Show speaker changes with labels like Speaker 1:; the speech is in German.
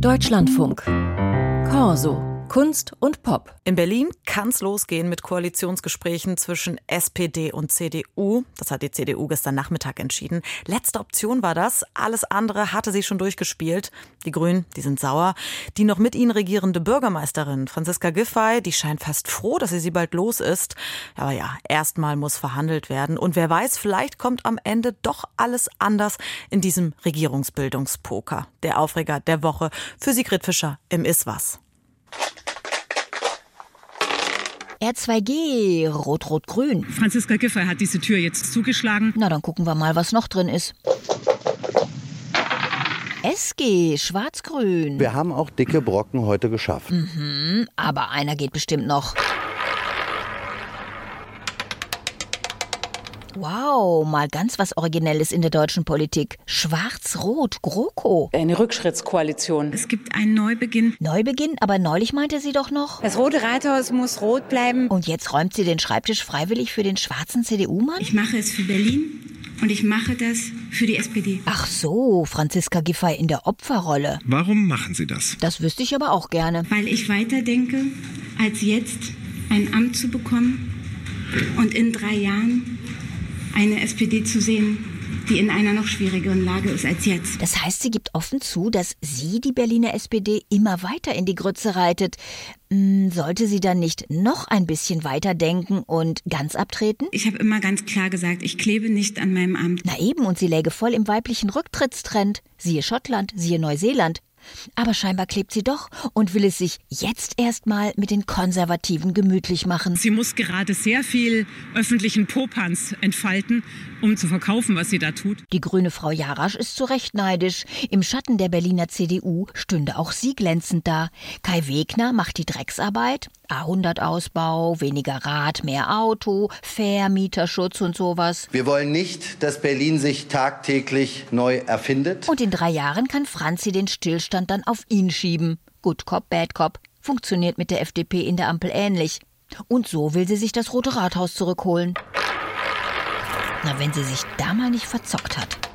Speaker 1: Deutschlandfunk. Corso. Kunst und Pop.
Speaker 2: In Berlin kann es losgehen mit Koalitionsgesprächen zwischen SPD und CDU. Das hat die CDU gestern Nachmittag entschieden. Letzte Option war das. Alles andere hatte sie schon durchgespielt. Die Grünen, die sind sauer. Die noch mit ihnen regierende Bürgermeisterin Franziska Giffey, die scheint fast froh, dass sie sie bald los ist. Aber ja, erstmal muss verhandelt werden. Und wer weiß, vielleicht kommt am Ende doch alles anders in diesem Regierungsbildungspoker. Der Aufreger der Woche für Sigrid Fischer im Iswas.
Speaker 3: R2G, Rot-Rot-Grün.
Speaker 4: Franziska Giffey hat diese Tür jetzt zugeschlagen.
Speaker 3: Na, dann gucken wir mal, was noch drin ist. SG, Schwarz-Grün.
Speaker 5: Wir haben auch dicke Brocken heute geschafft.
Speaker 3: Mhm, aber einer geht bestimmt noch. Wow, mal ganz was Originelles in der deutschen Politik. Schwarz-Rot, GroKo.
Speaker 6: Eine Rückschrittskoalition.
Speaker 4: Es gibt einen Neubeginn.
Speaker 3: Neubeginn, aber neulich meinte sie doch noch.
Speaker 6: Das Rote Rathaus muss rot bleiben.
Speaker 3: Und jetzt räumt sie den Schreibtisch freiwillig für den schwarzen CDU-Mann?
Speaker 7: Ich mache es für Berlin und ich mache das für die SPD.
Speaker 3: Ach so, Franziska Giffey in der Opferrolle.
Speaker 8: Warum machen Sie das?
Speaker 3: Das wüsste ich aber auch gerne.
Speaker 7: Weil ich weiterdenke, als jetzt ein Amt zu bekommen und in drei Jahren eine SPD zu sehen, die in einer noch schwierigeren Lage ist als jetzt.
Speaker 3: Das heißt, sie gibt offen zu, dass sie die Berliner SPD immer weiter in die Grütze reitet. Hm, sollte sie dann nicht noch ein bisschen weiter denken und ganz abtreten?
Speaker 7: Ich habe immer ganz klar gesagt, ich klebe nicht an meinem Amt.
Speaker 3: Na eben, und sie läge voll im weiblichen Rücktrittstrend. Siehe Schottland, siehe Neuseeland. Aber scheinbar klebt sie doch und will es sich jetzt erstmal mit den Konservativen gemütlich machen.
Speaker 4: Sie muss gerade sehr viel öffentlichen Popanz entfalten, um zu verkaufen, was sie da tut.
Speaker 3: Die grüne Frau Jarasch ist zu Recht neidisch. Im Schatten der Berliner CDU stünde auch sie glänzend da. Kai Wegner macht die Drecksarbeit. A100-Ausbau, weniger Rad, mehr Auto, Vermieterschutz und sowas.
Speaker 5: Wir wollen nicht, dass Berlin sich tagtäglich neu erfindet.
Speaker 3: Und in drei Jahren kann Franzi den Stillstand dann auf ihn schieben. Good Cop, Bad Cop. Funktioniert mit der FDP in der Ampel ähnlich. Und so will sie sich das Rote Rathaus zurückholen. Na, wenn sie sich da mal nicht verzockt hat.